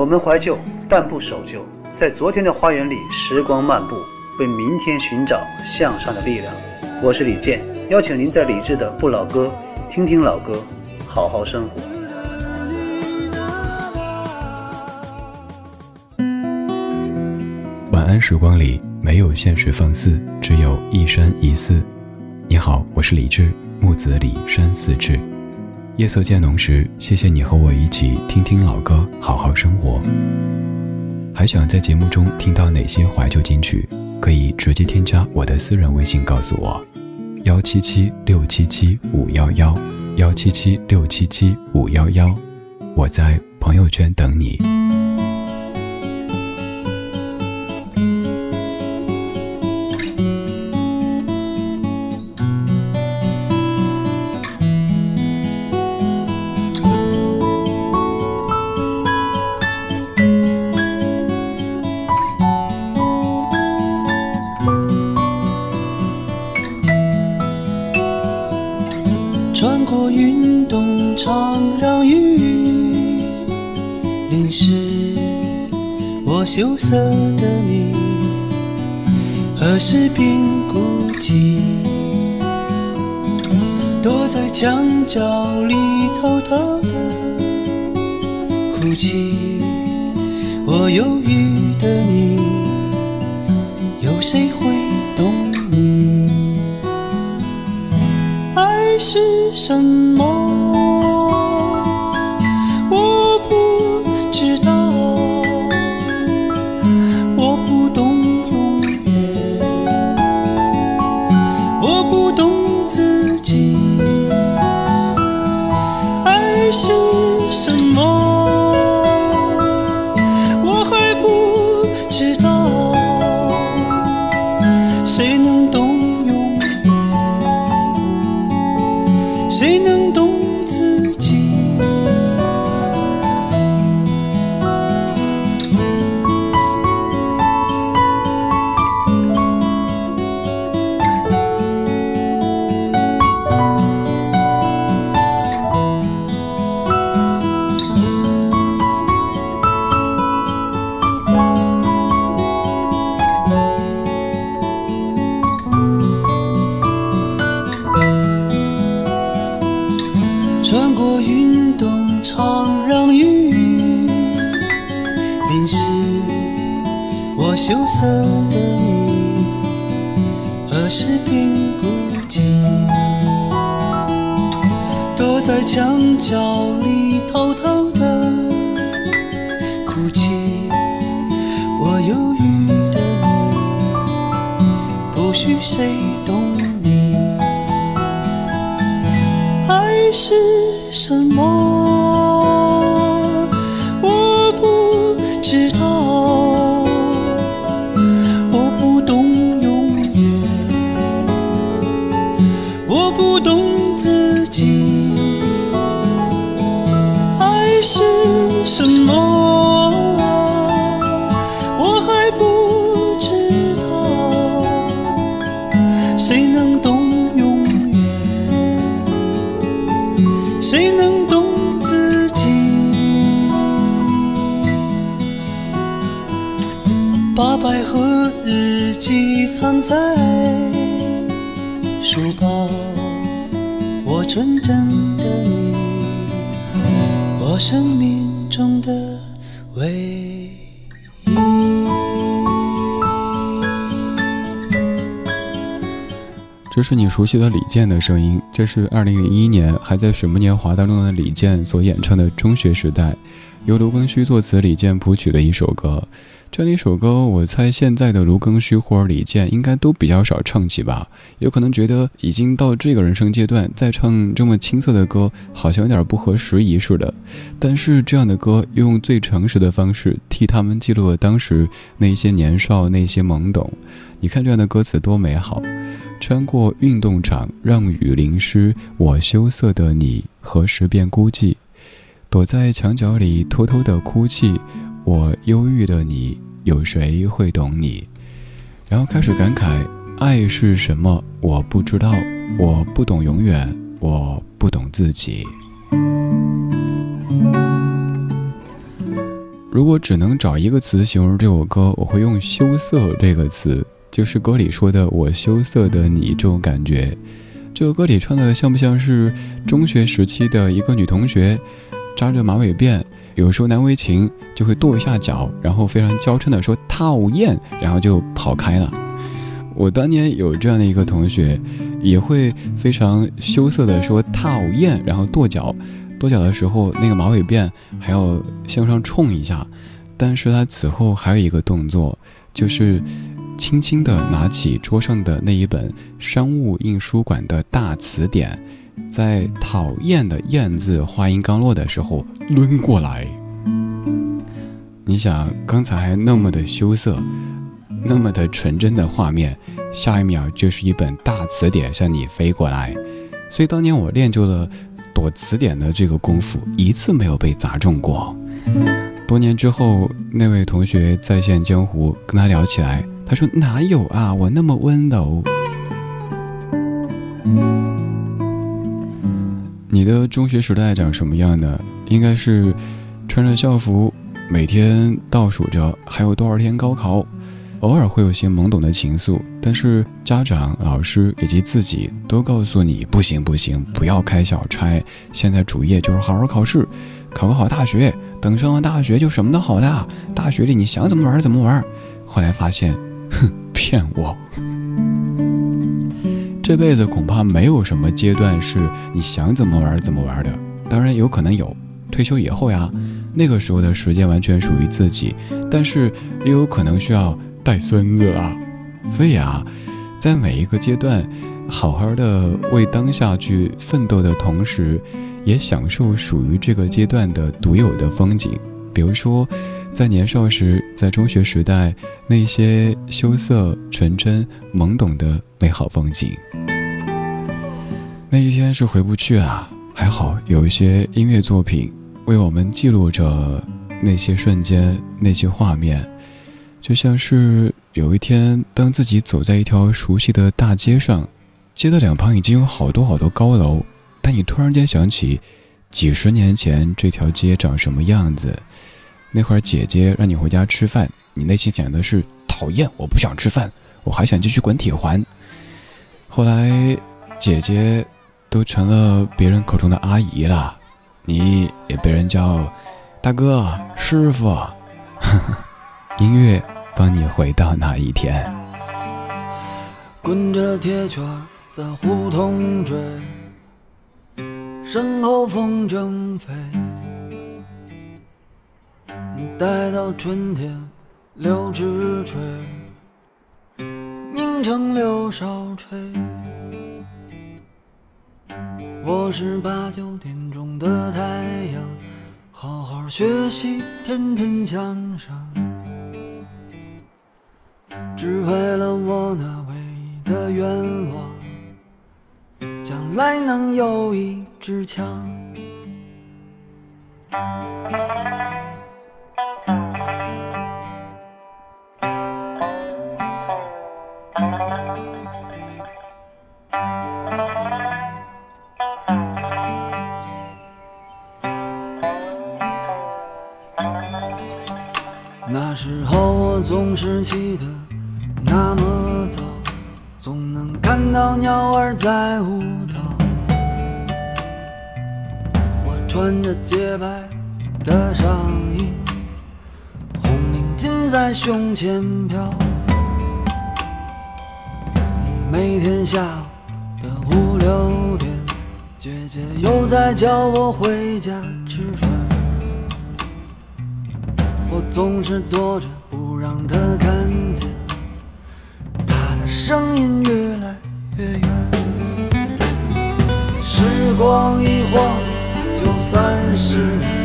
我们怀旧，但不守旧，在昨天的花园里，时光漫步，为明天寻找向上的力量。我是李健，邀请您在理智的不老歌，听听老歌，好好生活。晚安时光里没有现实放肆，只有一山一寺。你好，我是李志，木子李山寺志。夜色渐浓时，谢谢你和我一起听听老歌，好好生活。还想在节目中听到哪些怀旧金曲？可以直接添加我的私人微信告诉我：幺七七六七七五幺幺，幺七七六七七五幺幺。我在朋友圈等你。我忧郁的你，有谁会懂你？爱是什么？犹豫的你不许谁懂你爱是什么？藏在书包，我纯真的你，我生命中的唯一。这是你熟悉的李健的声音，这是二零零一年还在水木年华当中的李健所演唱的《中学时代》，由卢庚戌作词，李健谱曲的一首歌。这样一首歌，我猜现在的卢庚戌或者李健应该都比较少唱起吧？有可能觉得已经到这个人生阶段，再唱这么青涩的歌，好像有点不合时宜似的。但是这样的歌，用最诚实的方式替他们记录了当时那些年少、那些懵懂。你看这样的歌词多美好！穿过运动场，让雨淋湿我羞涩的你，何时变孤寂？躲在墙角里偷偷的哭泣。我忧郁的你，有谁会懂你？然后开始感慨，爱是什么？我不知道，我不懂永远，我不懂自己。如果只能找一个词形容这首歌，我会用“羞涩”这个词，就是歌里说的“我羞涩的你”这种感觉。这个歌里唱的像不像是中学时期的一个女同学，扎着马尾辫，有时候难为情就会跺一下脚，然后非常娇嗔的说“讨厌”，然后就跑开了。我当年有这样的一个同学，也会非常羞涩的说“讨厌”，然后跺脚。跺脚的时候，那个马尾辫还要向上冲一下，但是他此后还有一个动作，就是轻轻地拿起桌上的那一本商务印书馆的大词典，在“讨厌”的“厌”字话音刚落的时候抡过来。你想，刚才那么的羞涩，那么的纯真的画面，下一秒就是一本大词典向你飞过来，所以当年我练就了。躲词典的这个功夫一次没有被砸中过。多年之后，那位同学再现江湖，跟他聊起来，他说：“哪有啊，我那么温柔。”你的中学时代长什么样呢？应该是穿着校服，每天倒数着还有多少天高考。偶尔会有些懵懂的情愫，但是家长、老师以及自己都告诉你不行不行，不要开小差。现在主业就是好好考试，考个好大学。等上了大学就什么都好了。大学里你想怎么玩怎么玩。后来发现，哼，骗我。这辈子恐怕没有什么阶段是你想怎么玩怎么玩的。当然有可能有，退休以后呀，那个时候的时间完全属于自己，但是也有可能需要。带孙子了，所以啊，在每一个阶段，好好的为当下去奋斗的同时，也享受属于这个阶段的独有的风景。比如说，在年少时，在中学时代，那些羞涩、纯真、懵懂的美好风景。那一天是回不去啊，还好有一些音乐作品为我们记录着那些瞬间、那些画面。就像是有一天，当自己走在一条熟悉的大街上，街的两旁已经有好多好多高楼，但你突然间想起，几十年前这条街长什么样子？那会儿姐姐让你回家吃饭，你内心想的是讨厌，我不想吃饭，我还想继续滚铁环。后来，姐姐都成了别人口中的阿姨了，你也被人叫大哥、师傅。音乐帮你回到那一天。滚着铁圈在胡同追，身后风筝飞。待到春天柳枝垂，凝成柳梢吹。我是八九点钟的太阳，好好学习，天天向上。只为了我那唯一的愿望，来能有一支枪。在胸前飘。每天下午的五六点，姐姐又在叫我回家吃饭。我总是躲着，不让她看见。她的声音越来越远，时光一晃就三十年，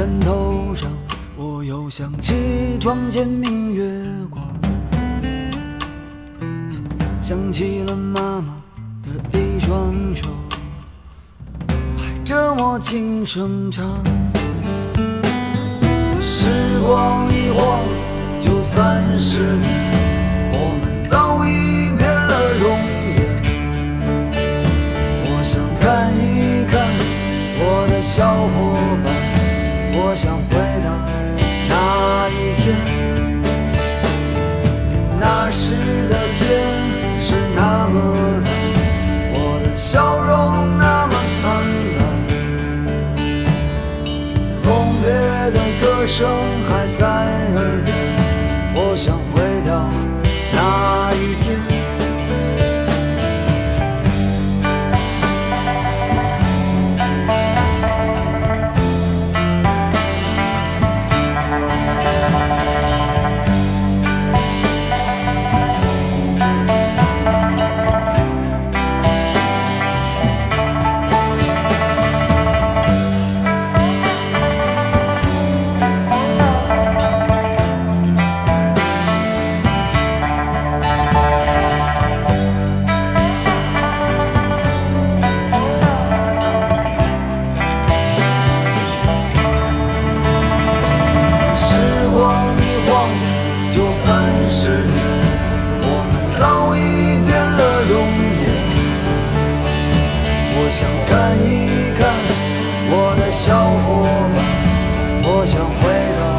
枕头上，我又想起床前明月光，想起了妈妈。的一双手拍着我轻声唱，时光一晃就三十年，我们早已变了容颜。我想看一看我的小伙伴，我想回到那一天，那时的天是那么蓝。我的笑容那么灿烂，送别的歌声还在耳边，就算是你，我们早已变了容颜。我想看一看我的小伙伴，我想回到。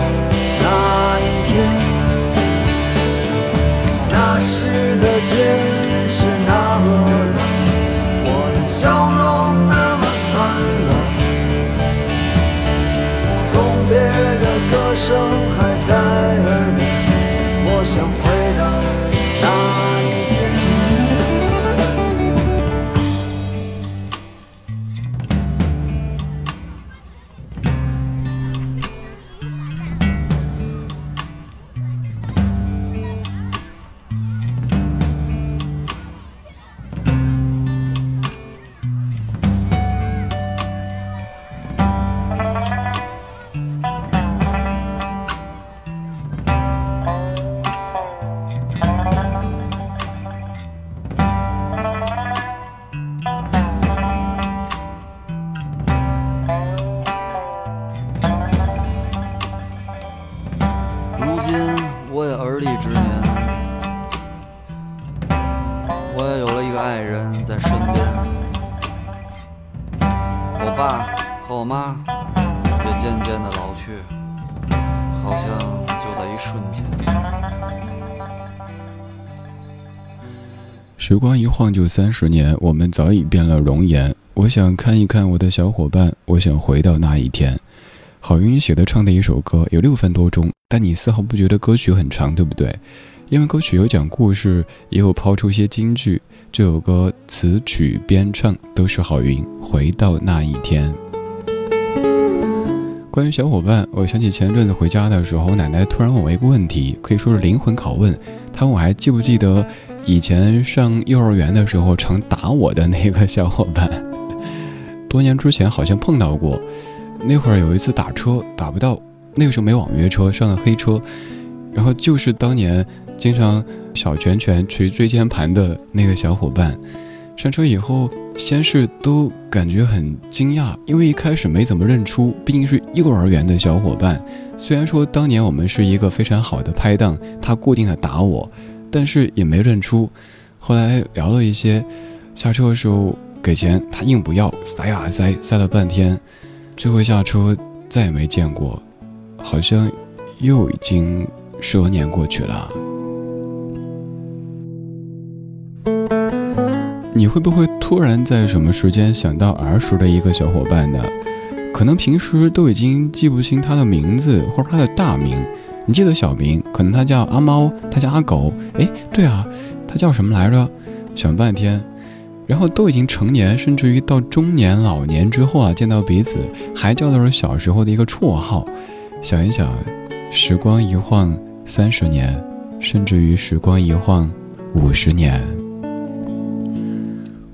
时光一晃就三十年，我们早已变了容颜。我想看一看我的小伙伴，我想回到那一天。郝云写的唱的一首歌，有六分多钟，但你丝毫不觉得歌曲很长，对不对？因为歌曲有讲故事，也有抛出一些金句。这首歌词曲编唱都是郝云。回到那一天。关于小伙伴，我想起前阵子回家的时候，我奶奶突然问我一个问题，可以说是灵魂拷问。她问我还记不记得。以前上幼儿园的时候，常打我的那个小伙伴，多年之前好像碰到过。那会儿有一次打车打不到，那个时候没网约车，上了黑车，然后就是当年经常小拳拳捶椎间盘的那个小伙伴。上车以后，先是都感觉很惊讶，因为一开始没怎么认出，毕竟是幼儿园的小伙伴。虽然说当年我们是一个非常好的拍档，他固定的打我。但是也没认出，后来聊了一些，下车的时候给钱，他硬不要，塞啊塞，塞了半天，最后下车再也没见过，好像又已经十多年过去了。你会不会突然在什么时间想到儿时的一个小伙伴呢？可能平时都已经记不清他的名字或者他的大名。你记得小明，可能他叫阿猫，他叫阿狗。哎，对啊，他叫什么来着？想半天，然后都已经成年，甚至于到中年、老年之后啊，见到彼此还叫的是小时候的一个绰号。想一想，时光一晃三十年，甚至于时光一晃五十年。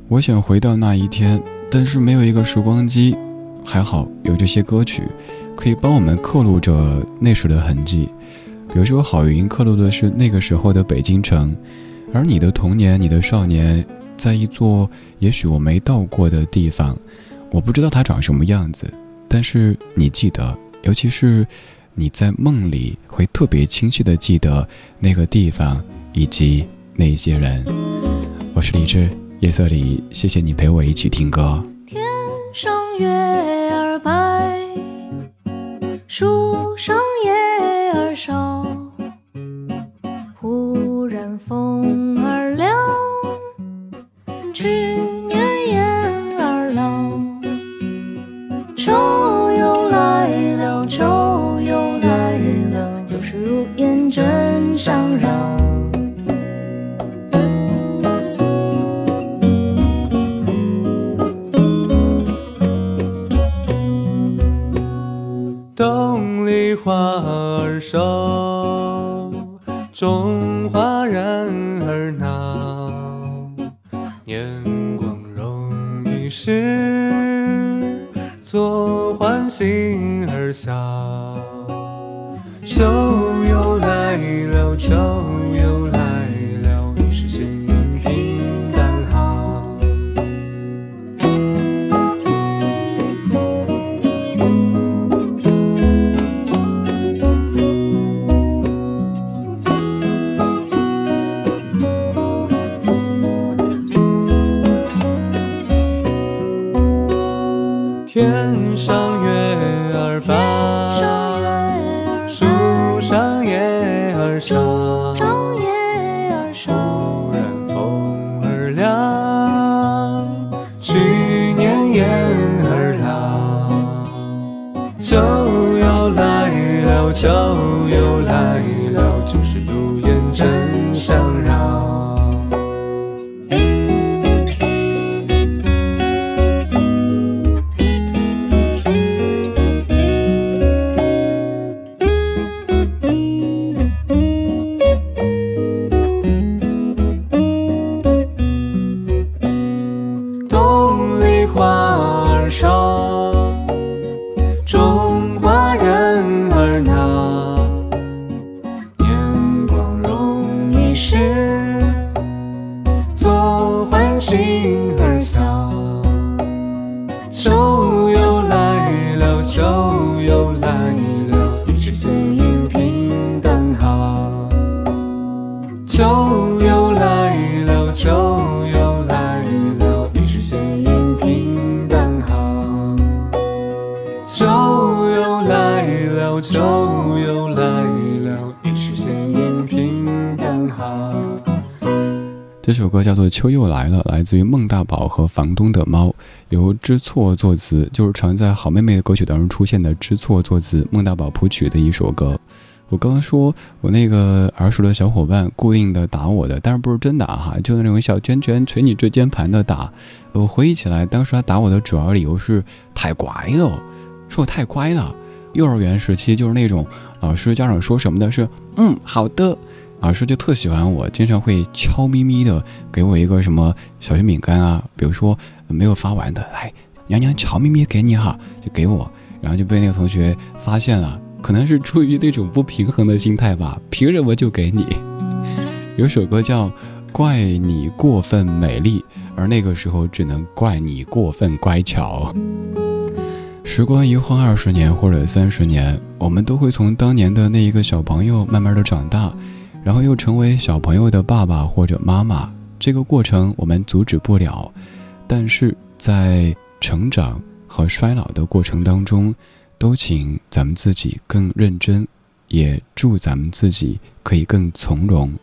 我想回到那一天，但是没有一个时光机。还好有这些歌曲，可以帮我们刻录着那时的痕迹。比如说，郝云刻录的是那个时候的北京城，而你的童年、你的少年。在一座也许我没到过的地方，我不知道它长什么样子，但是你记得，尤其是你在梦里会特别清晰的记得那个地方以及那些人。我是李志，夜色里，谢谢你陪我一起听歌。天上月儿，树上也是坐，欢心儿笑。秋又来了，秋秋又来了》，来自于孟大宝和房东的猫，由知错作词，就是常在好妹妹的歌曲当中出现的知错作词，孟大宝谱曲的一首歌。我刚刚说我那个耳熟的小伙伴固定的打我的，但是不是真打哈，就是那种小拳拳捶你椎间盘的打。我回忆起来，当时他打我的主要理由是太乖了，说我太乖了。幼儿园时期就是那种老师家长说什么的是嗯好的。老师就特喜欢我，经常会悄咪咪的给我一个什么小熊饼干啊，比如说没有发完的，来，娘娘悄咪咪给你哈，就给我，然后就被那个同学发现了，可能是出于那种不平衡的心态吧，凭什么就给你？有首歌叫《怪你过分美丽》，而那个时候只能怪你过分乖巧。时光一晃二十年或者三十年，我们都会从当年的那一个小朋友慢慢的长大。然后又成为小朋友的爸爸或者妈妈，这个过程我们阻止不了，但是在成长和衰老的过程当中，都请咱们自己更认真，也祝咱们自己可以更从容。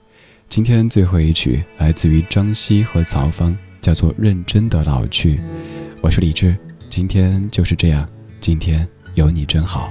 今天最后一曲来自于张希和曹芳，叫做《认真的老去》。我是李志，今天就是这样，今天有你真好。